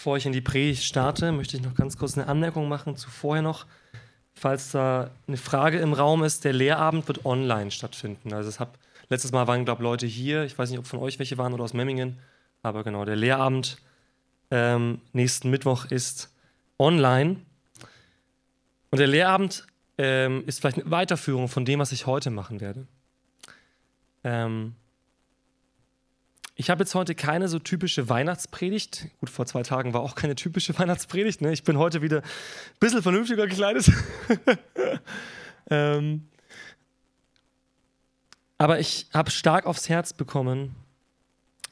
Bevor ich in die Predigt starte, möchte ich noch ganz kurz eine Anmerkung machen zu vorher noch. Falls da eine Frage im Raum ist, der Lehrabend wird online stattfinden. Also hab, letztes Mal waren, glaube ich, Leute hier. Ich weiß nicht, ob von euch welche waren oder aus Memmingen. Aber genau, der Lehrabend ähm, nächsten Mittwoch ist online. Und der Lehrabend ähm, ist vielleicht eine Weiterführung von dem, was ich heute machen werde. Ähm, ich habe jetzt heute keine so typische Weihnachtspredigt. Gut, vor zwei Tagen war auch keine typische Weihnachtspredigt. Ne? Ich bin heute wieder ein bisschen vernünftiger gekleidet. ähm, aber ich habe stark aufs Herz bekommen,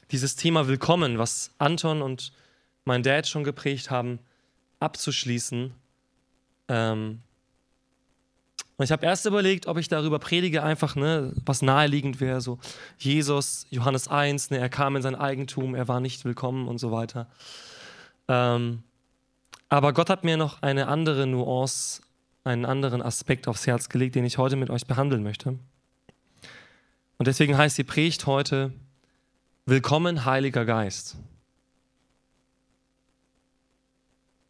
dieses Thema Willkommen, was Anton und mein Dad schon geprägt haben, abzuschließen. Ähm, und ich habe erst überlegt, ob ich darüber predige, einfach, ne, was naheliegend wäre, so Jesus, Johannes 1, ne, er kam in sein Eigentum, er war nicht willkommen und so weiter. Ähm, aber Gott hat mir noch eine andere Nuance, einen anderen Aspekt aufs Herz gelegt, den ich heute mit euch behandeln möchte. Und deswegen heißt die Predigt heute Willkommen, Heiliger Geist.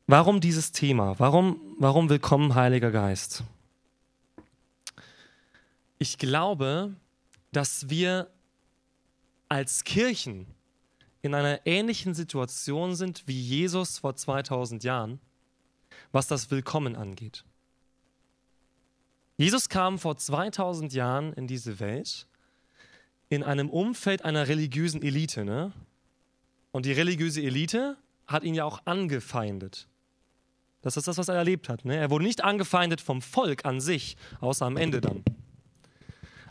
Warum dieses Thema? Warum, warum Willkommen, Heiliger Geist? Ich glaube, dass wir als Kirchen in einer ähnlichen Situation sind wie Jesus vor 2000 Jahren, was das Willkommen angeht. Jesus kam vor 2000 Jahren in diese Welt in einem Umfeld einer religiösen Elite. Ne? Und die religiöse Elite hat ihn ja auch angefeindet. Das ist das, was er erlebt hat. Ne? Er wurde nicht angefeindet vom Volk an sich, außer am Ende dann.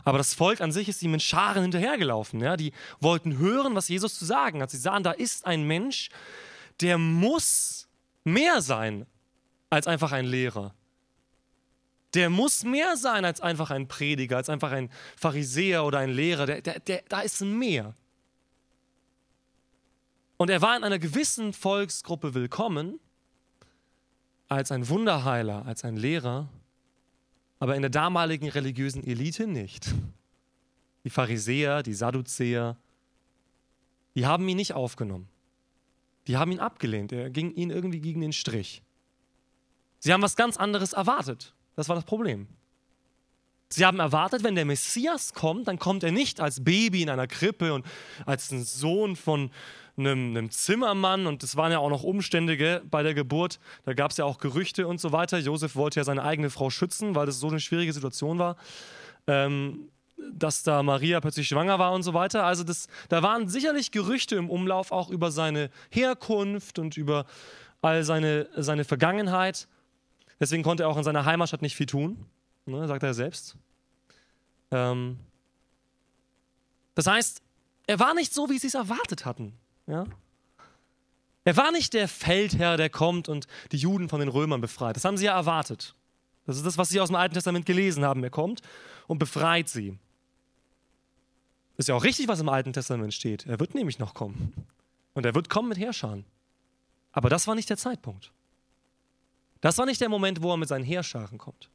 Aber das Volk an sich ist ihm in Scharen hinterhergelaufen. Ja? Die wollten hören, was Jesus zu sagen hat. Sie sahen, da ist ein Mensch, der muss mehr sein als einfach ein Lehrer. Der muss mehr sein als einfach ein Prediger, als einfach ein Pharisäer oder ein Lehrer. Der, der, der, da ist mehr. Und er war in einer gewissen Volksgruppe willkommen als ein Wunderheiler, als ein Lehrer aber in der damaligen religiösen Elite nicht. Die Pharisäer, die Sadduzäer, die haben ihn nicht aufgenommen. Die haben ihn abgelehnt. Er ging ihnen irgendwie gegen den Strich. Sie haben was ganz anderes erwartet. Das war das Problem. Sie haben erwartet, wenn der Messias kommt, dann kommt er nicht als Baby in einer Krippe und als ein Sohn von einem, einem Zimmermann. Und es waren ja auch noch Umstände gell, bei der Geburt. Da gab es ja auch Gerüchte und so weiter. Josef wollte ja seine eigene Frau schützen, weil das so eine schwierige Situation war. Ähm, dass da Maria plötzlich schwanger war und so weiter. Also das, da waren sicherlich Gerüchte im Umlauf auch über seine Herkunft und über all seine, seine Vergangenheit. Deswegen konnte er auch in seiner Heimatstadt nicht viel tun ne, sagt er selbst. Ähm, das heißt, er war nicht so, wie sie es erwartet hatten. Ja? Er war nicht der Feldherr, der kommt und die Juden von den Römern befreit. Das haben sie ja erwartet. Das ist das, was sie aus dem Alten Testament gelesen haben. Er kommt und befreit sie. Ist ja auch richtig, was im Alten Testament steht. Er wird nämlich noch kommen. Und er wird kommen mit Herrscharen. Aber das war nicht der Zeitpunkt. Das war nicht der Moment, wo er mit seinen Heerscharen kommt.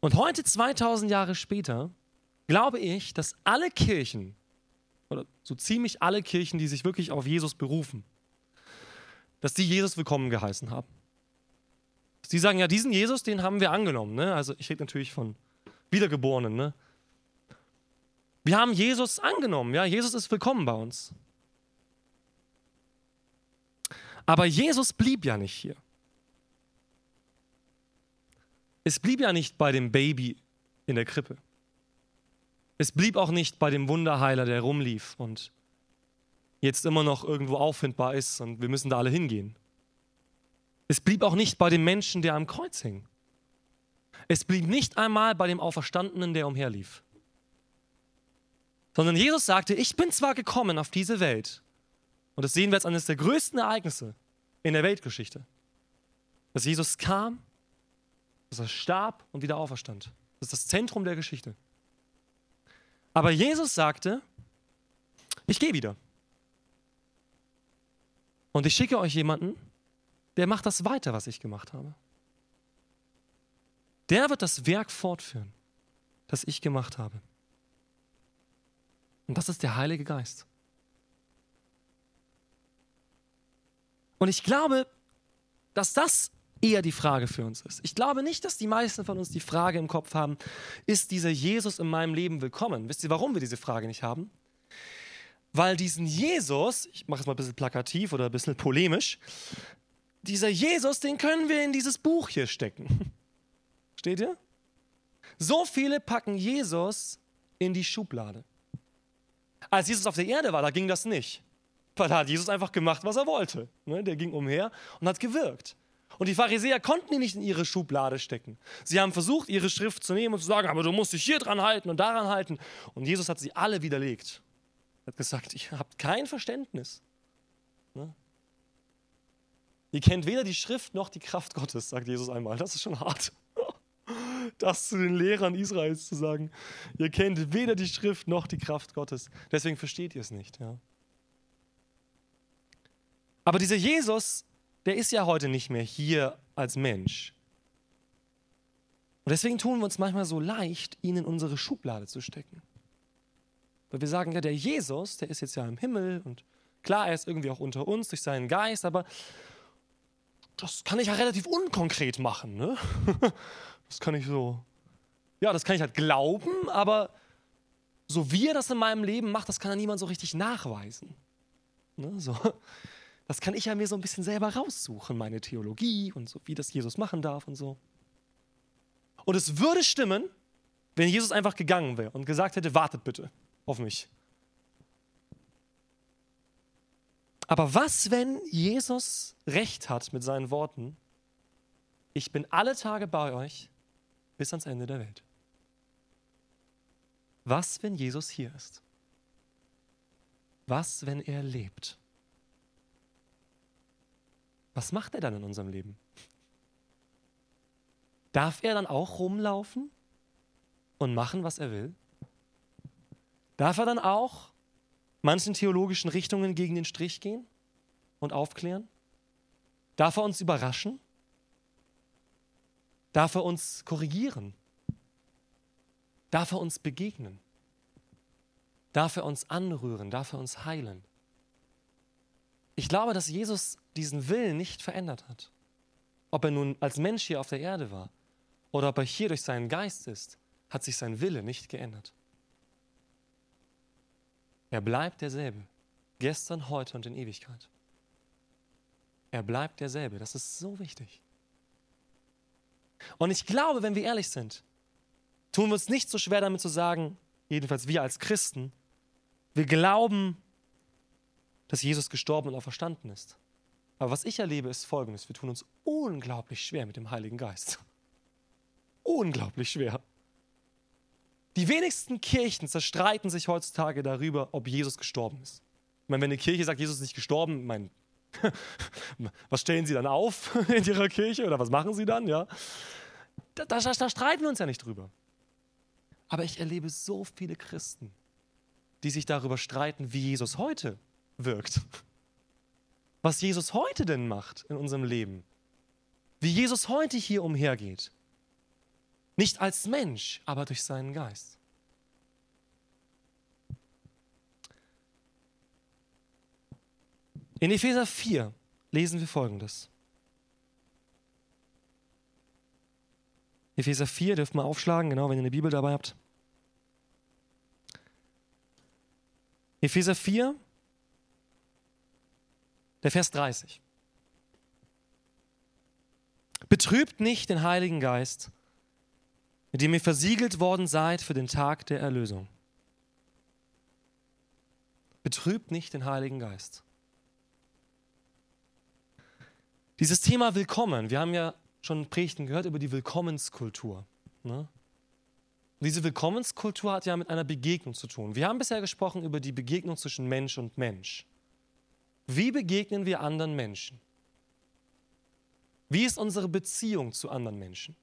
Und heute, 2000 Jahre später, glaube ich, dass alle Kirchen, oder so ziemlich alle Kirchen, die sich wirklich auf Jesus berufen, dass die Jesus willkommen geheißen haben. Die sagen, ja, diesen Jesus, den haben wir angenommen. Ne? Also ich rede natürlich von Wiedergeborenen. Ne? Wir haben Jesus angenommen. Ja? Jesus ist willkommen bei uns. Aber Jesus blieb ja nicht hier. Es blieb ja nicht bei dem Baby in der Krippe. Es blieb auch nicht bei dem Wunderheiler, der rumlief und jetzt immer noch irgendwo auffindbar ist und wir müssen da alle hingehen. Es blieb auch nicht bei dem Menschen, der am Kreuz hing. Es blieb nicht einmal bei dem Auferstandenen, der umherlief. Sondern Jesus sagte, ich bin zwar gekommen auf diese Welt, und das sehen wir als eines der größten Ereignisse in der Weltgeschichte, dass Jesus kam dass er starb und wieder auferstand. Das ist das Zentrum der Geschichte. Aber Jesus sagte, ich gehe wieder. Und ich schicke euch jemanden, der macht das weiter, was ich gemacht habe. Der wird das Werk fortführen, das ich gemacht habe. Und das ist der Heilige Geist. Und ich glaube, dass das eher die Frage für uns ist. Ich glaube nicht, dass die meisten von uns die Frage im Kopf haben, ist dieser Jesus in meinem Leben willkommen? Wisst ihr, warum wir diese Frage nicht haben? Weil diesen Jesus, ich mache es mal ein bisschen plakativ oder ein bisschen polemisch, dieser Jesus, den können wir in dieses Buch hier stecken. Steht ihr? So viele packen Jesus in die Schublade. Als Jesus auf der Erde war, da ging das nicht. Weil da hat Jesus einfach gemacht, was er wollte. Ne, der ging umher und hat gewirkt. Und die Pharisäer konnten ihn nicht in ihre Schublade stecken. Sie haben versucht, ihre Schrift zu nehmen und zu sagen, aber du musst dich hier dran halten und daran halten. Und Jesus hat sie alle widerlegt. Er hat gesagt, ihr habt kein Verständnis. Ne? Ihr kennt weder die Schrift noch die Kraft Gottes, sagt Jesus einmal. Das ist schon hart. Das zu den Lehrern Israels zu sagen. Ihr kennt weder die Schrift noch die Kraft Gottes. Deswegen versteht ihr es nicht. Ja. Aber dieser Jesus, der ist ja heute nicht mehr hier als Mensch. Und deswegen tun wir uns manchmal so leicht, ihn in unsere Schublade zu stecken. Weil wir sagen, ja, der Jesus, der ist jetzt ja im Himmel und klar, er ist irgendwie auch unter uns durch seinen Geist, aber das kann ich ja relativ unkonkret machen. Ne? Das kann ich so, ja, das kann ich halt glauben, aber so wie er das in meinem Leben macht, das kann ja niemand so richtig nachweisen. Ne? So. Das kann ich ja mir so ein bisschen selber raussuchen, meine Theologie und so, wie das Jesus machen darf und so. Und es würde stimmen, wenn Jesus einfach gegangen wäre und gesagt hätte, wartet bitte auf mich. Aber was, wenn Jesus recht hat mit seinen Worten? Ich bin alle Tage bei euch bis ans Ende der Welt. Was, wenn Jesus hier ist? Was, wenn er lebt? Was macht er dann in unserem Leben? Darf er dann auch rumlaufen und machen, was er will? Darf er dann auch manchen theologischen Richtungen gegen den Strich gehen und aufklären? Darf er uns überraschen? Darf er uns korrigieren? Darf er uns begegnen? Darf er uns anrühren? Darf er uns heilen? Ich glaube, dass Jesus diesen Willen nicht verändert hat. Ob er nun als Mensch hier auf der Erde war oder ob er hier durch seinen Geist ist, hat sich sein Wille nicht geändert. Er bleibt derselbe, gestern, heute und in Ewigkeit. Er bleibt derselbe, das ist so wichtig. Und ich glaube, wenn wir ehrlich sind, tun wir uns nicht so schwer damit zu sagen, jedenfalls wir als Christen, wir glauben, dass Jesus gestorben und auferstanden ist. Aber was ich erlebe, ist folgendes. Wir tun uns unglaublich schwer mit dem Heiligen Geist. Unglaublich schwer. Die wenigsten Kirchen zerstreiten sich heutzutage darüber, ob Jesus gestorben ist. Ich meine, wenn eine Kirche sagt, Jesus ist nicht gestorben, mein, was stellen sie dann auf in ihrer Kirche oder was machen sie dann? Ja? Da, da, da streiten wir uns ja nicht drüber. Aber ich erlebe so viele Christen, die sich darüber streiten, wie Jesus heute wirkt was Jesus heute denn macht in unserem Leben. Wie Jesus heute hier umhergeht. Nicht als Mensch, aber durch seinen Geist. In Epheser 4 lesen wir Folgendes. Epheser 4 dürft mal aufschlagen, genau, wenn ihr eine Bibel dabei habt. Epheser 4, der Vers 30. Betrübt nicht den Heiligen Geist, mit dem ihr versiegelt worden seid für den Tag der Erlösung. Betrübt nicht den Heiligen Geist. Dieses Thema Willkommen, wir haben ja schon Predigten gehört über die Willkommenskultur. Ne? Diese Willkommenskultur hat ja mit einer Begegnung zu tun. Wir haben bisher gesprochen über die Begegnung zwischen Mensch und Mensch. Wie begegnen wir anderen Menschen? Wie ist unsere Beziehung zu anderen Menschen?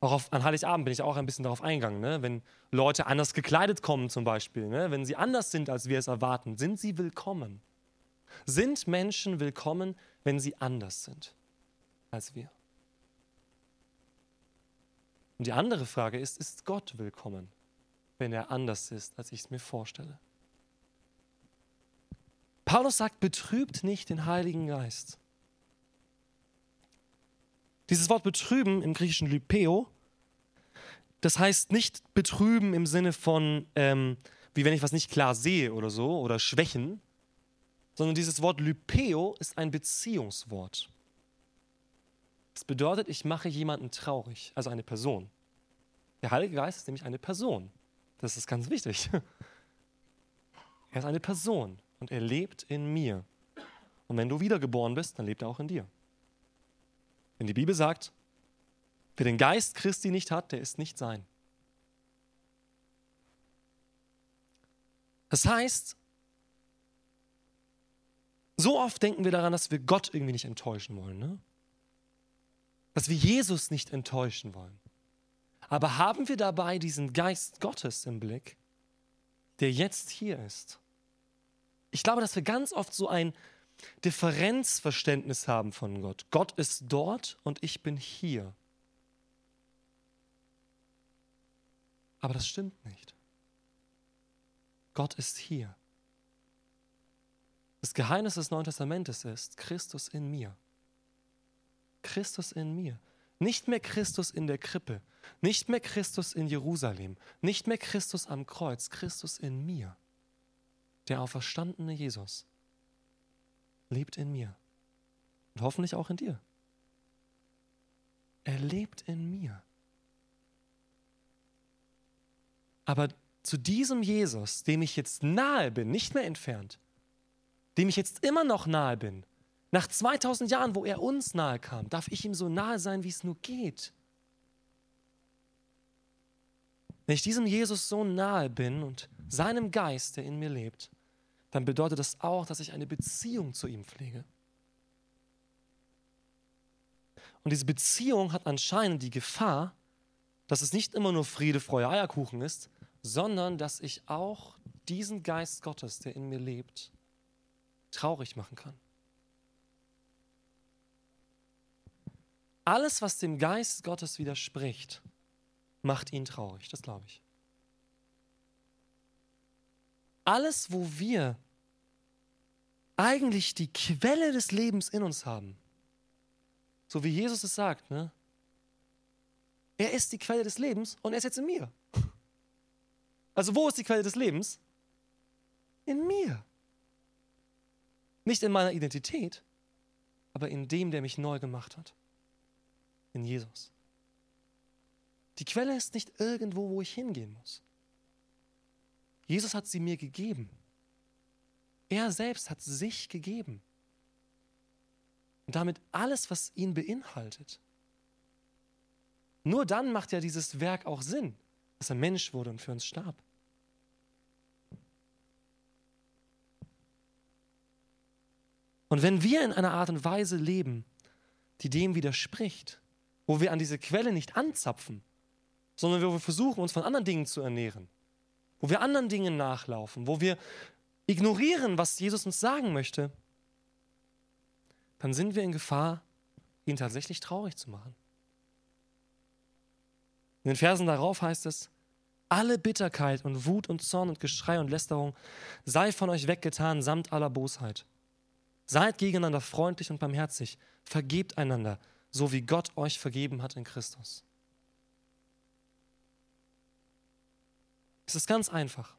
Auch auf, an Heiligabend bin ich auch ein bisschen darauf eingegangen, ne? wenn Leute anders gekleidet kommen zum Beispiel, ne? wenn sie anders sind, als wir es erwarten, sind sie willkommen? Sind Menschen willkommen, wenn sie anders sind als wir? Und die andere Frage ist, ist Gott willkommen, wenn er anders ist, als ich es mir vorstelle? Paulus sagt, betrübt nicht den Heiligen Geist. Dieses Wort betrüben im griechischen Lypeo, das heißt nicht betrüben im Sinne von, ähm, wie wenn ich was nicht klar sehe oder so, oder schwächen, sondern dieses Wort Lypeo ist ein Beziehungswort. Das bedeutet, ich mache jemanden traurig, also eine Person. Der Heilige Geist ist nämlich eine Person. Das ist ganz wichtig. Er ist eine Person und er lebt in mir. Und wenn du wiedergeboren bist, dann lebt er auch in dir. Wenn die Bibel sagt, wer den Geist Christi nicht hat, der ist nicht sein. Das heißt, so oft denken wir daran, dass wir Gott irgendwie nicht enttäuschen wollen, ne? dass wir Jesus nicht enttäuschen wollen. Aber haben wir dabei diesen Geist Gottes im Blick, der jetzt hier ist? Ich glaube, dass wir ganz oft so ein Differenzverständnis haben von Gott. Gott ist dort und ich bin hier. Aber das stimmt nicht. Gott ist hier. Das Geheimnis des Neuen Testamentes ist Christus in mir. Christus in mir. Nicht mehr Christus in der Krippe, nicht mehr Christus in Jerusalem, nicht mehr Christus am Kreuz, Christus in mir. Der auferstandene Jesus lebt in mir und hoffentlich auch in dir. Er lebt in mir. Aber zu diesem Jesus, dem ich jetzt nahe bin, nicht mehr entfernt, dem ich jetzt immer noch nahe bin, nach 2000 Jahren, wo er uns nahe kam, darf ich ihm so nahe sein, wie es nur geht. Wenn ich diesem Jesus so nahe bin und seinem Geist, der in mir lebt, dann bedeutet das auch, dass ich eine Beziehung zu ihm pflege. Und diese Beziehung hat anscheinend die Gefahr, dass es nicht immer nur Friede, Freude, Eierkuchen ist, sondern dass ich auch diesen Geist Gottes, der in mir lebt, traurig machen kann. Alles, was dem Geist Gottes widerspricht, macht ihn traurig, das glaube ich. Alles, wo wir eigentlich die Quelle des Lebens in uns haben, so wie Jesus es sagt, ne? Er ist die Quelle des Lebens und er ist jetzt in mir. Also wo ist die Quelle des Lebens? In mir. Nicht in meiner Identität, aber in dem, der mich neu gemacht hat. In Jesus. Die Quelle ist nicht irgendwo, wo ich hingehen muss. Jesus hat sie mir gegeben. Er selbst hat sich gegeben. Und damit alles, was ihn beinhaltet. Nur dann macht ja dieses Werk auch Sinn, dass er Mensch wurde und für uns starb. Und wenn wir in einer Art und Weise leben, die dem widerspricht, wo wir an diese Quelle nicht anzapfen, sondern wo wir versuchen, uns von anderen Dingen zu ernähren, wo wir anderen Dingen nachlaufen, wo wir ignorieren, was Jesus uns sagen möchte, dann sind wir in Gefahr, ihn tatsächlich traurig zu machen. In den Versen darauf heißt es, alle Bitterkeit und Wut und Zorn und Geschrei und Lästerung sei von euch weggetan samt aller Bosheit. Seid gegeneinander freundlich und barmherzig, vergebt einander, so wie Gott euch vergeben hat in Christus. Es ist ganz einfach.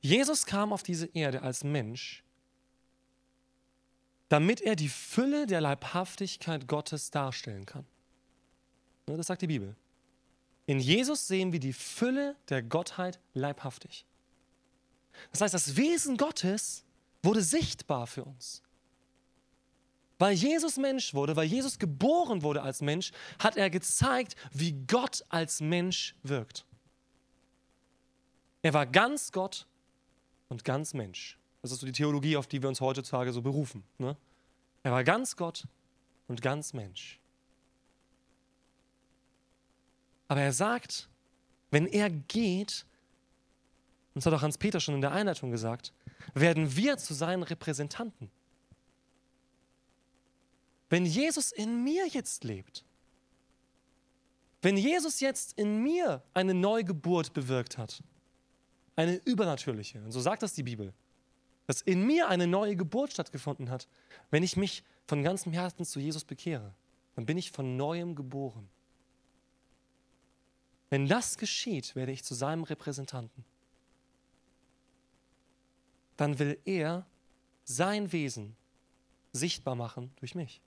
Jesus kam auf diese Erde als Mensch, damit er die Fülle der Leibhaftigkeit Gottes darstellen kann. Das sagt die Bibel. In Jesus sehen wir die Fülle der Gottheit leibhaftig. Das heißt, das Wesen Gottes wurde sichtbar für uns. Weil Jesus Mensch wurde, weil Jesus geboren wurde als Mensch, hat er gezeigt, wie Gott als Mensch wirkt. Er war ganz Gott und ganz Mensch. Das ist so die Theologie, auf die wir uns heutzutage so berufen. Ne? Er war ganz Gott und ganz Mensch. Aber er sagt, wenn er geht, und das hat auch Hans-Peter schon in der Einleitung gesagt, werden wir zu seinen Repräsentanten. Wenn Jesus in mir jetzt lebt, wenn Jesus jetzt in mir eine Neugeburt bewirkt hat, eine übernatürliche, und so sagt das die Bibel, dass in mir eine neue Geburt stattgefunden hat, wenn ich mich von ganzem Herzen zu Jesus bekehre. Dann bin ich von neuem geboren. Wenn das geschieht, werde ich zu seinem Repräsentanten. Dann will er sein Wesen sichtbar machen durch mich.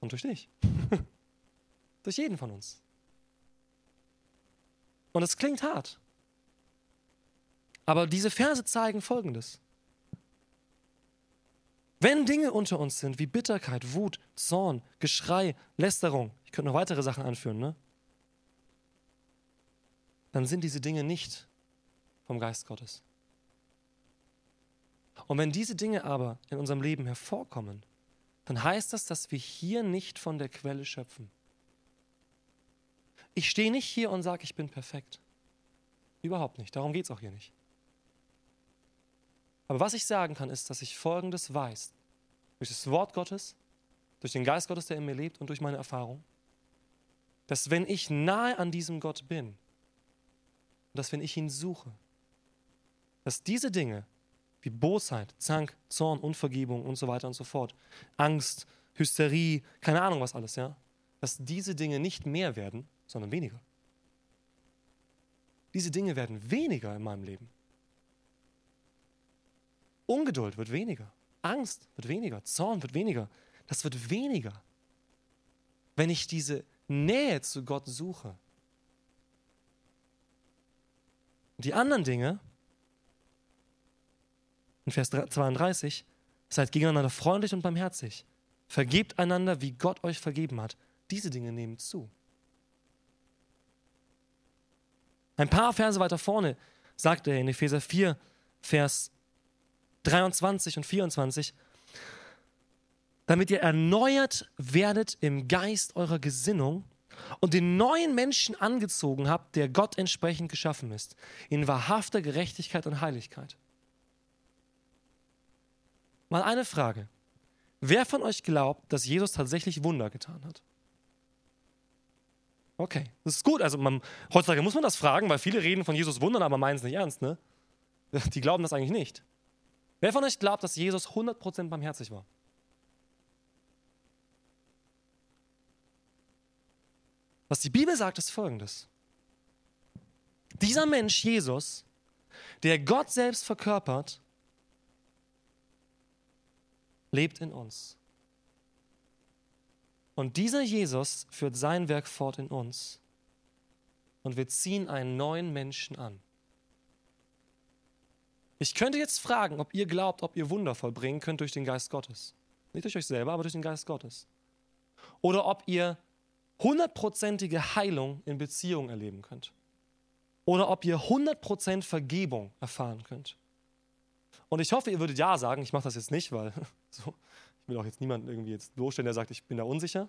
Und durch dich. durch jeden von uns. Und es klingt hart. Aber diese Verse zeigen Folgendes. Wenn Dinge unter uns sind wie Bitterkeit, Wut, Zorn, Geschrei, Lästerung, ich könnte noch weitere Sachen anführen, ne? dann sind diese Dinge nicht vom Geist Gottes. Und wenn diese Dinge aber in unserem Leben hervorkommen, dann heißt das, dass wir hier nicht von der Quelle schöpfen. Ich stehe nicht hier und sage, ich bin perfekt. Überhaupt nicht. Darum geht es auch hier nicht. Aber was ich sagen kann, ist, dass ich Folgendes weiß. Durch das Wort Gottes, durch den Geist Gottes, der in mir lebt und durch meine Erfahrung, dass wenn ich nahe an diesem Gott bin dass wenn ich ihn suche, dass diese Dinge wie Bosheit, Zank, Zorn, Unvergebung und so weiter und so fort, Angst, Hysterie, keine Ahnung was alles, ja, dass diese Dinge nicht mehr werden, sondern weniger. Diese Dinge werden weniger in meinem Leben. Ungeduld wird weniger. Angst wird weniger. Zorn wird weniger. Das wird weniger, wenn ich diese Nähe zu Gott suche. Und die anderen Dinge, in Vers 32, seid gegeneinander freundlich und barmherzig. Vergebt einander, wie Gott euch vergeben hat. Diese Dinge nehmen zu. Ein paar Verse weiter vorne sagt er in Epheser 4, Vers 23 und 24, damit ihr erneuert werdet im Geist eurer Gesinnung und den neuen Menschen angezogen habt, der Gott entsprechend geschaffen ist, in wahrhafter Gerechtigkeit und Heiligkeit. Mal eine Frage. Wer von euch glaubt, dass Jesus tatsächlich Wunder getan hat? Okay, das ist gut. Also man, heutzutage muss man das fragen, weil viele reden von Jesus Wundern, aber meinen es nicht ernst. Ne? Die glauben das eigentlich nicht. Wer von euch glaubt, dass Jesus 100% barmherzig war? Was die Bibel sagt, ist folgendes. Dieser Mensch, Jesus, der Gott selbst verkörpert, lebt in uns. Und dieser Jesus führt sein Werk fort in uns. Und wir ziehen einen neuen Menschen an. Ich könnte jetzt fragen, ob ihr glaubt, ob ihr Wunder vollbringen könnt durch den Geist Gottes. Nicht durch euch selber, aber durch den Geist Gottes. Oder ob ihr hundertprozentige Heilung in Beziehung erleben könnt. Oder ob ihr 100% Vergebung erfahren könnt. Und ich hoffe, ihr würdet ja sagen. Ich mache das jetzt nicht, weil so, ich will auch jetzt niemanden irgendwie jetzt bloßstellen, der sagt, ich bin da unsicher.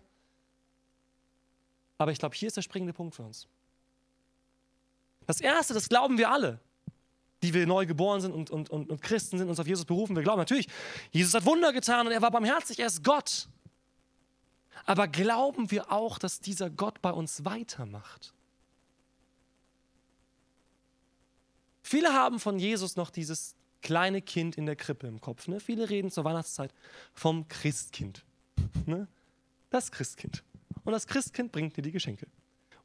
Aber ich glaube, hier ist der springende Punkt für uns. Das Erste, das glauben wir alle, die wir neu geboren sind und, und, und, und Christen sind, uns auf Jesus berufen. Wir glauben natürlich, Jesus hat Wunder getan und er war barmherzig, er ist Gott. Aber glauben wir auch, dass dieser Gott bei uns weitermacht? Viele haben von Jesus noch dieses kleine Kind in der Krippe im Kopf. Ne? Viele reden zur Weihnachtszeit vom Christkind. Ne? Das Christkind. Und das Christkind bringt dir die Geschenke.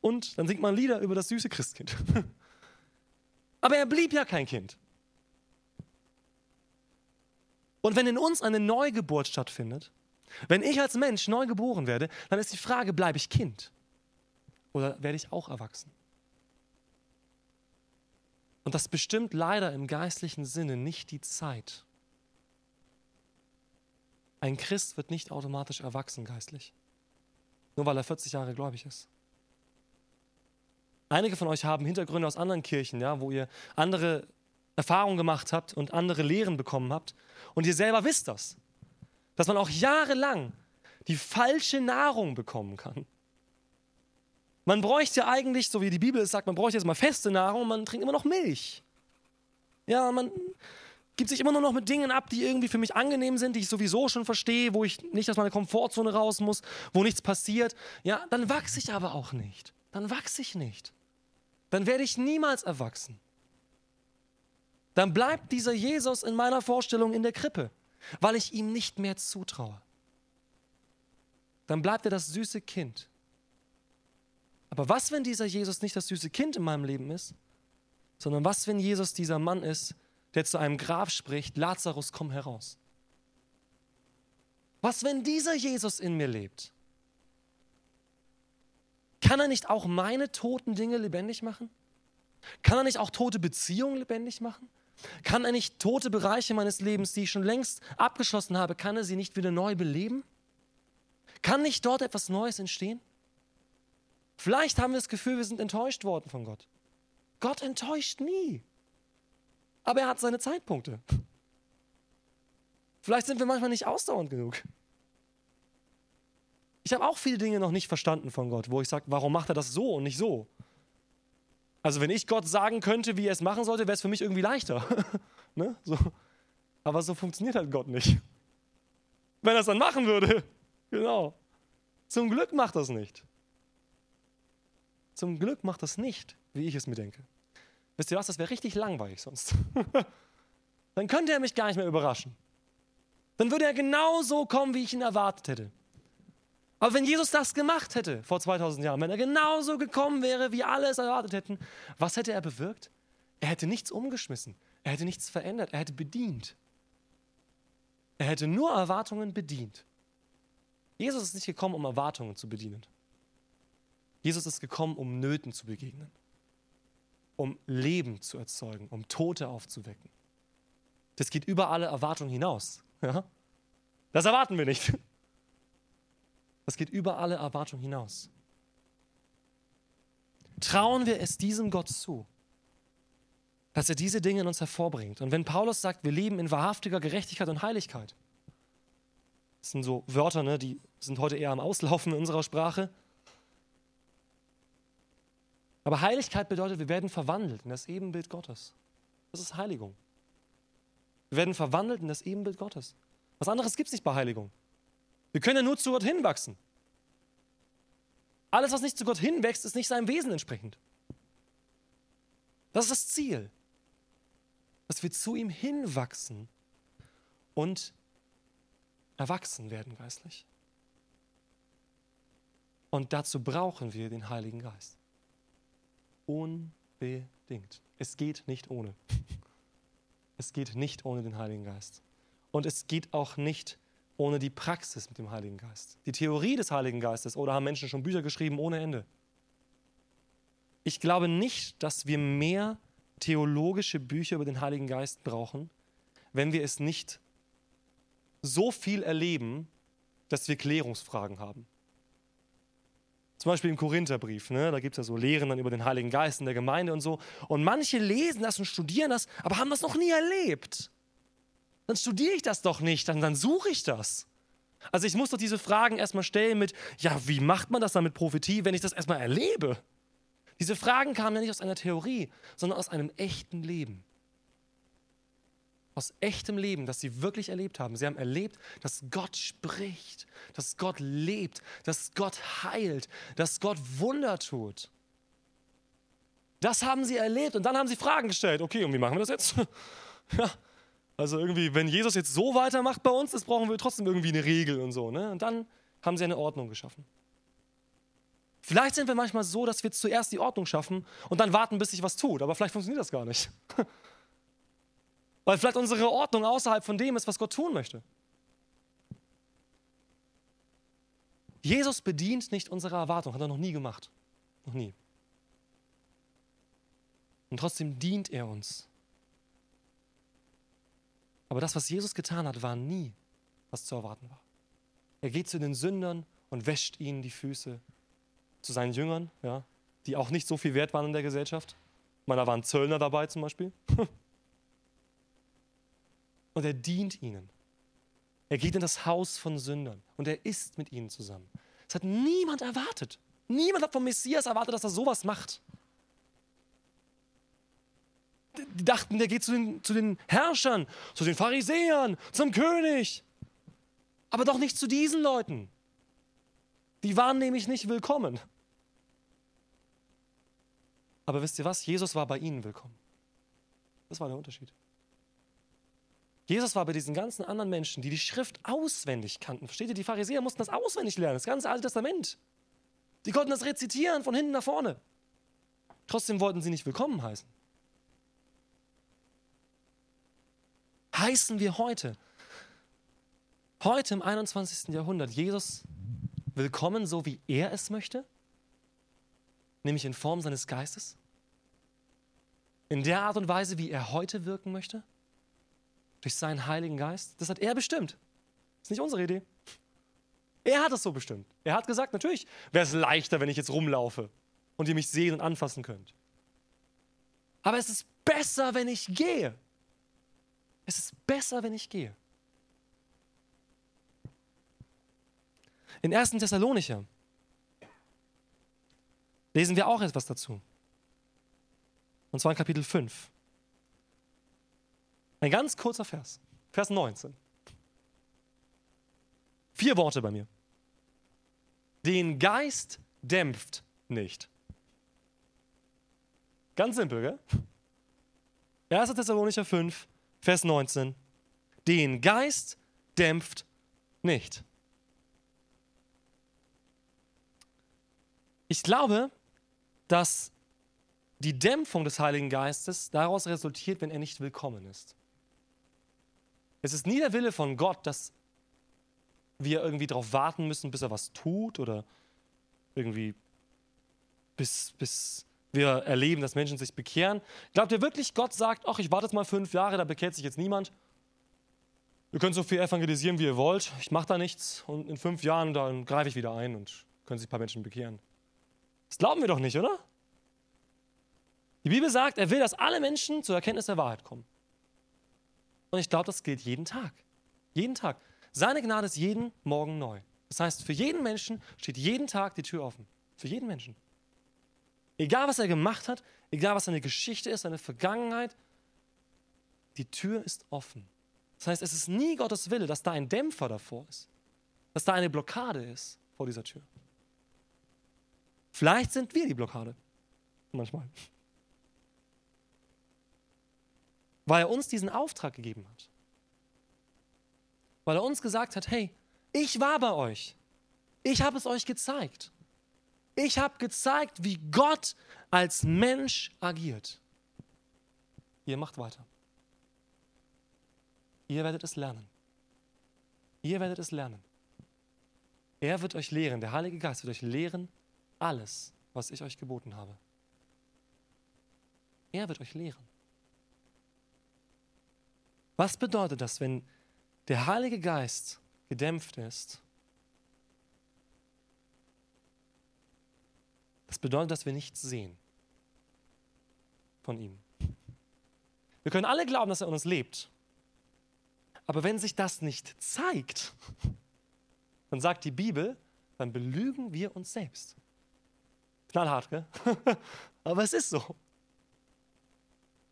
Und dann singt man Lieder über das süße Christkind. Aber er blieb ja kein Kind. Und wenn in uns eine Neugeburt stattfindet, wenn ich als Mensch neu geboren werde, dann ist die Frage, bleibe ich Kind? Oder werde ich auch erwachsen? Und das bestimmt leider im geistlichen Sinne nicht die Zeit. Ein Christ wird nicht automatisch erwachsen geistlich, nur weil er 40 Jahre gläubig ist. Einige von euch haben Hintergründe aus anderen Kirchen, ja, wo ihr andere Erfahrungen gemacht habt und andere Lehren bekommen habt. Und ihr selber wisst das, dass man auch jahrelang die falsche Nahrung bekommen kann. Man bräuchte ja eigentlich, so wie die Bibel es sagt, man bräuchte jetzt mal feste Nahrung, man trinkt immer noch Milch. Ja, man gibt sich immer nur noch mit Dingen ab, die irgendwie für mich angenehm sind, die ich sowieso schon verstehe, wo ich nicht aus meiner Komfortzone raus muss, wo nichts passiert. Ja, dann wachse ich aber auch nicht. Dann wachse ich nicht. Dann werde ich niemals erwachsen. dann bleibt dieser Jesus in meiner Vorstellung in der Krippe, weil ich ihm nicht mehr zutraue. Dann bleibt er das süße Kind. Aber was, wenn dieser Jesus nicht das süße Kind in meinem Leben ist, sondern was, wenn Jesus dieser Mann ist, der zu einem Grab spricht, Lazarus, komm heraus? Was, wenn dieser Jesus in mir lebt? Kann er nicht auch meine toten Dinge lebendig machen? Kann er nicht auch tote Beziehungen lebendig machen? Kann er nicht tote Bereiche meines Lebens, die ich schon längst abgeschlossen habe, kann er sie nicht wieder neu beleben? Kann nicht dort etwas Neues entstehen? Vielleicht haben wir das Gefühl, wir sind enttäuscht worden von Gott. Gott enttäuscht nie. Aber er hat seine Zeitpunkte. Vielleicht sind wir manchmal nicht ausdauernd genug. Ich habe auch viele Dinge noch nicht verstanden von Gott, wo ich sage, warum macht er das so und nicht so? Also wenn ich Gott sagen könnte, wie er es machen sollte, wäre es für mich irgendwie leichter. ne? so. Aber so funktioniert halt Gott nicht. Wenn er es dann machen würde, genau. Zum Glück macht das nicht. Zum Glück macht das nicht, wie ich es mir denke. Wisst ihr was, das wäre richtig langweilig sonst. dann könnte er mich gar nicht mehr überraschen. Dann würde er genau so kommen, wie ich ihn erwartet hätte. Aber wenn Jesus das gemacht hätte vor 2000 Jahren, wenn er genauso gekommen wäre, wie alle es erwartet hätten, was hätte er bewirkt? Er hätte nichts umgeschmissen. Er hätte nichts verändert. Er hätte bedient. Er hätte nur Erwartungen bedient. Jesus ist nicht gekommen, um Erwartungen zu bedienen. Jesus ist gekommen, um Nöten zu begegnen, um Leben zu erzeugen, um Tote aufzuwecken. Das geht über alle Erwartungen hinaus. Ja? Das erwarten wir nicht. Das geht über alle Erwartungen hinaus. Trauen wir es diesem Gott zu, dass er diese Dinge in uns hervorbringt. Und wenn Paulus sagt, wir leben in wahrhaftiger Gerechtigkeit und Heiligkeit, das sind so Wörter, ne, die sind heute eher am Auslaufen in unserer Sprache. Aber Heiligkeit bedeutet, wir werden verwandelt in das Ebenbild Gottes. Das ist Heiligung. Wir werden verwandelt in das Ebenbild Gottes. Was anderes gibt es nicht bei Heiligung. Wir können ja nur zu Gott hinwachsen. Alles, was nicht zu Gott hinwächst, ist nicht seinem Wesen entsprechend. Das ist das Ziel. Dass wir zu ihm hinwachsen und erwachsen werden geistlich. Und dazu brauchen wir den Heiligen Geist. Unbedingt. Es geht nicht ohne. Es geht nicht ohne den Heiligen Geist. Und es geht auch nicht ohne die Praxis mit dem Heiligen Geist. Die Theorie des Heiligen Geistes, oder haben Menschen schon Bücher geschrieben ohne Ende. Ich glaube nicht, dass wir mehr theologische Bücher über den Heiligen Geist brauchen, wenn wir es nicht so viel erleben, dass wir Klärungsfragen haben. Zum Beispiel im Korintherbrief, ne? da gibt es ja so Lehren dann über den Heiligen Geist in der Gemeinde und so. Und manche lesen das und studieren das, aber haben das noch nie erlebt dann studiere ich das doch nicht, dann, dann suche ich das. Also ich muss doch diese Fragen erstmal stellen mit, ja, wie macht man das dann mit Prophetie, wenn ich das erstmal erlebe? Diese Fragen kamen ja nicht aus einer Theorie, sondern aus einem echten Leben. Aus echtem Leben, das sie wirklich erlebt haben. Sie haben erlebt, dass Gott spricht, dass Gott lebt, dass Gott heilt, dass Gott Wunder tut. Das haben sie erlebt und dann haben sie Fragen gestellt. Okay, und wie machen wir das jetzt? ja, also irgendwie, wenn Jesus jetzt so weitermacht bei uns, das brauchen wir trotzdem irgendwie eine Regel und so. Ne? Und dann haben sie eine Ordnung geschaffen. Vielleicht sind wir manchmal so, dass wir zuerst die Ordnung schaffen und dann warten, bis sich was tut. Aber vielleicht funktioniert das gar nicht. Weil vielleicht unsere Ordnung außerhalb von dem ist, was Gott tun möchte. Jesus bedient nicht unsere Erwartung, hat er noch nie gemacht. Noch nie. Und trotzdem dient er uns. Aber das, was Jesus getan hat, war nie, was zu erwarten war. Er geht zu den Sündern und wäscht ihnen die Füße. Zu seinen Jüngern, ja, die auch nicht so viel wert waren in der Gesellschaft. Meiner waren Zöllner dabei zum Beispiel. Und er dient ihnen. Er geht in das Haus von Sündern und er isst mit ihnen zusammen. Das hat niemand erwartet. Niemand hat vom Messias erwartet, dass er sowas macht die dachten, der geht zu den, zu den Herrschern, zu den Pharisäern, zum König. Aber doch nicht zu diesen Leuten. Die waren nämlich nicht willkommen. Aber wisst ihr was? Jesus war bei ihnen willkommen. Das war der Unterschied. Jesus war bei diesen ganzen anderen Menschen, die die Schrift auswendig kannten. Versteht ihr? Die Pharisäer mussten das auswendig lernen, das ganze Alte Testament. Die konnten das rezitieren von hinten nach vorne. Trotzdem wollten sie nicht willkommen heißen. Heißen wir heute, heute im 21. Jahrhundert, Jesus willkommen, so wie er es möchte? Nämlich in Form seines Geistes? In der Art und Weise, wie er heute wirken möchte? Durch seinen Heiligen Geist? Das hat er bestimmt. Das ist nicht unsere Idee. Er hat es so bestimmt. Er hat gesagt, natürlich wäre es leichter, wenn ich jetzt rumlaufe und ihr mich sehen und anfassen könnt. Aber es ist besser, wenn ich gehe. Es ist besser, wenn ich gehe. In 1. Thessalonicher lesen wir auch etwas dazu. Und zwar in Kapitel 5. Ein ganz kurzer Vers. Vers 19. Vier Worte bei mir. Den Geist dämpft nicht. Ganz simpel, gell? 1. Thessalonicher 5, Vers 19. Den Geist dämpft nicht. Ich glaube, dass die Dämpfung des Heiligen Geistes daraus resultiert, wenn er nicht willkommen ist. Es ist nie der Wille von Gott, dass wir irgendwie darauf warten müssen, bis er was tut oder irgendwie bis, bis wir erleben, dass Menschen sich bekehren. Glaubt ihr wirklich, Gott sagt, ach, ich warte jetzt mal fünf Jahre, da bekehrt sich jetzt niemand? Ihr könnt so viel evangelisieren, wie ihr wollt. Ich mache da nichts und in fünf Jahren, dann greife ich wieder ein und können sich ein paar Menschen bekehren. Das glauben wir doch nicht, oder? Die Bibel sagt, er will, dass alle Menschen zur Erkenntnis der Wahrheit kommen. Und ich glaube, das gilt jeden Tag. Jeden Tag. Seine Gnade ist jeden Morgen neu. Das heißt, für jeden Menschen steht jeden Tag die Tür offen. Für jeden Menschen. Egal, was er gemacht hat, egal, was seine Geschichte ist, seine Vergangenheit, die Tür ist offen. Das heißt, es ist nie Gottes Wille, dass da ein Dämpfer davor ist, dass da eine Blockade ist vor dieser Tür. Vielleicht sind wir die Blockade. Manchmal. Weil er uns diesen Auftrag gegeben hat. Weil er uns gesagt hat, hey, ich war bei euch. Ich habe es euch gezeigt. Ich habe gezeigt, wie Gott als Mensch agiert. Ihr macht weiter. Ihr werdet es lernen. Ihr werdet es lernen. Er wird euch lehren, der Heilige Geist wird euch lehren, alles, was ich euch geboten habe. Er wird euch lehren. Was bedeutet das, wenn der Heilige Geist gedämpft ist? Das bedeutet, dass wir nichts sehen von ihm. Wir können alle glauben, dass er in uns lebt. Aber wenn sich das nicht zeigt, dann sagt die Bibel, dann belügen wir uns selbst. Knallhart, gell? Aber es ist so.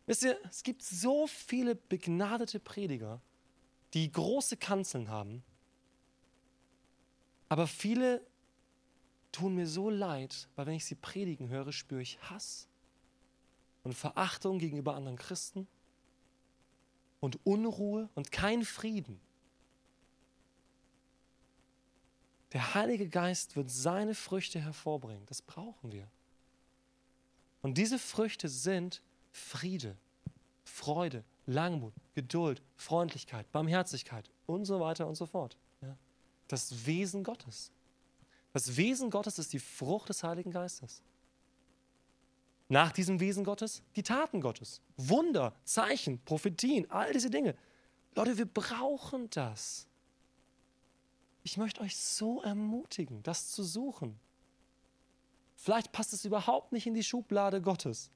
Wisst ihr, es gibt so viele begnadete Prediger, die große Kanzeln haben, aber viele tun mir so leid, weil wenn ich sie predigen höre, spüre ich Hass und Verachtung gegenüber anderen Christen und Unruhe und kein Frieden. Der Heilige Geist wird seine Früchte hervorbringen. Das brauchen wir. Und diese Früchte sind Friede, Freude, Langmut, Geduld, Freundlichkeit, Barmherzigkeit und so weiter und so fort. Ja. Das Wesen Gottes. Das Wesen Gottes ist die Frucht des Heiligen Geistes. Nach diesem Wesen Gottes die Taten Gottes. Wunder, Zeichen, Prophetien, all diese Dinge. Leute, wir brauchen das. Ich möchte euch so ermutigen, das zu suchen. Vielleicht passt es überhaupt nicht in die Schublade Gottes.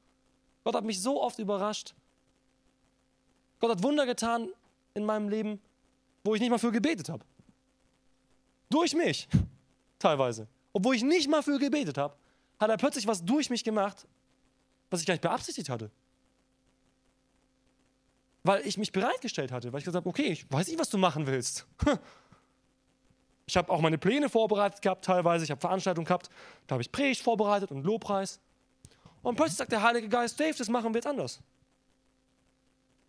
Gott hat mich so oft überrascht. Gott hat Wunder getan in meinem Leben, wo ich nicht mal für gebetet habe. Durch mich, teilweise. Obwohl ich nicht mal für gebetet habe, hat er plötzlich was durch mich gemacht, was ich gar nicht beabsichtigt hatte. Weil ich mich bereitgestellt hatte, weil ich gesagt habe, okay, ich weiß nicht, was du machen willst. Ich habe auch meine Pläne vorbereitet gehabt teilweise, ich habe Veranstaltungen gehabt, da habe ich Predigt vorbereitet und Lobpreis. Und plötzlich sagt der Heilige Geist, Dave, das machen wir jetzt anders.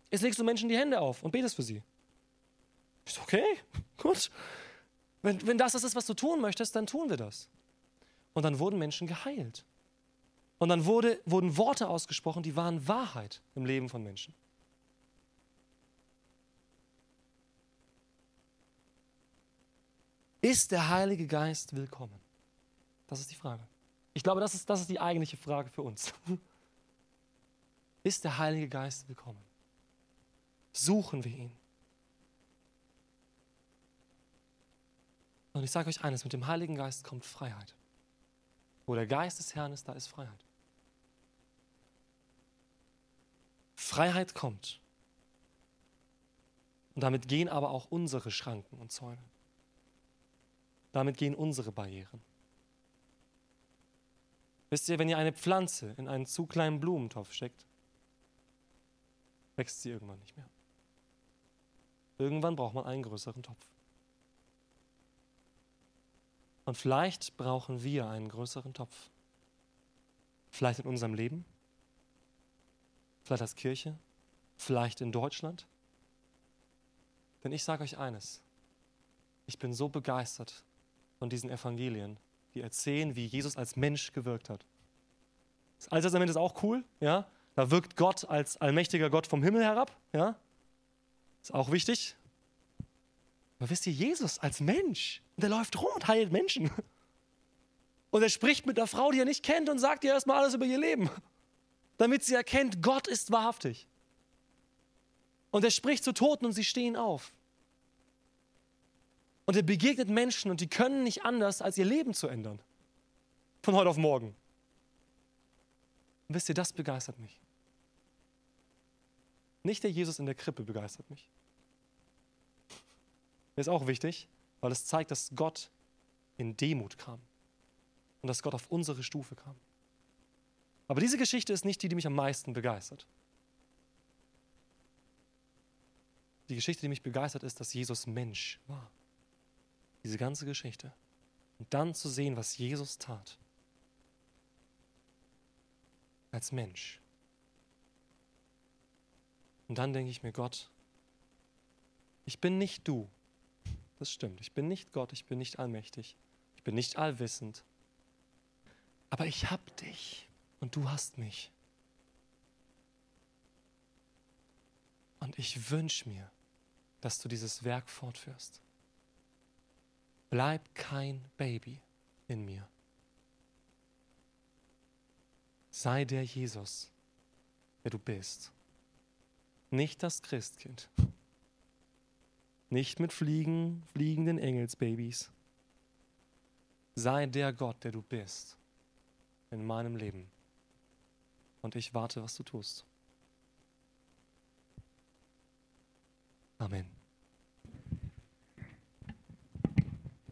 Jetzt legst du Menschen die Hände auf und betest für sie. Ist okay, gut. Wenn, wenn das das ist, was du tun möchtest, dann tun wir das. Und dann wurden Menschen geheilt. Und dann wurde, wurden Worte ausgesprochen, die waren Wahrheit im Leben von Menschen. Ist der Heilige Geist willkommen? Das ist die Frage. Ich glaube, das ist, das ist die eigentliche Frage für uns. Ist der Heilige Geist willkommen? Suchen wir ihn? Und ich sage euch eines, mit dem Heiligen Geist kommt Freiheit. Wo der Geist des Herrn ist, da ist Freiheit. Freiheit kommt. Und damit gehen aber auch unsere Schranken und Zäune. Damit gehen unsere Barrieren. Wisst ihr, wenn ihr eine Pflanze in einen zu kleinen Blumentopf steckt, wächst sie irgendwann nicht mehr. Irgendwann braucht man einen größeren Topf. Und vielleicht brauchen wir einen größeren Topf. Vielleicht in unserem Leben, vielleicht als Kirche, vielleicht in Deutschland. Denn ich sage euch eines, ich bin so begeistert von diesen Evangelien, die erzählen, wie Jesus als Mensch gewirkt hat. Das Alte Testament ist auch cool, ja. Da wirkt Gott als allmächtiger Gott vom Himmel herab, ja. Ist auch wichtig. Aber wisst ihr, Jesus als Mensch, der läuft rum und heilt Menschen. Und er spricht mit einer Frau, die er nicht kennt und sagt ihr erstmal alles über ihr Leben, damit sie erkennt, Gott ist wahrhaftig. Und er spricht zu Toten und sie stehen auf. Und er begegnet Menschen und die können nicht anders, als ihr Leben zu ändern. Von heute auf morgen. Und wisst ihr, das begeistert mich. Nicht der Jesus in der Krippe begeistert mich. Das ist auch wichtig, weil es zeigt, dass Gott in Demut kam und dass Gott auf unsere Stufe kam. Aber diese Geschichte ist nicht die, die mich am meisten begeistert. Die Geschichte, die mich begeistert, ist, dass Jesus Mensch war diese ganze Geschichte. Und dann zu sehen, was Jesus tat. Als Mensch. Und dann denke ich mir, Gott, ich bin nicht du. Das stimmt. Ich bin nicht Gott, ich bin nicht allmächtig. Ich bin nicht allwissend. Aber ich habe dich und du hast mich. Und ich wünsche mir, dass du dieses Werk fortführst. Bleib kein Baby in mir. Sei der Jesus, der du bist. Nicht das Christkind. Nicht mit Fliegen, fliegenden Engelsbabys. Sei der Gott, der du bist in meinem Leben. Und ich warte, was du tust. Amen.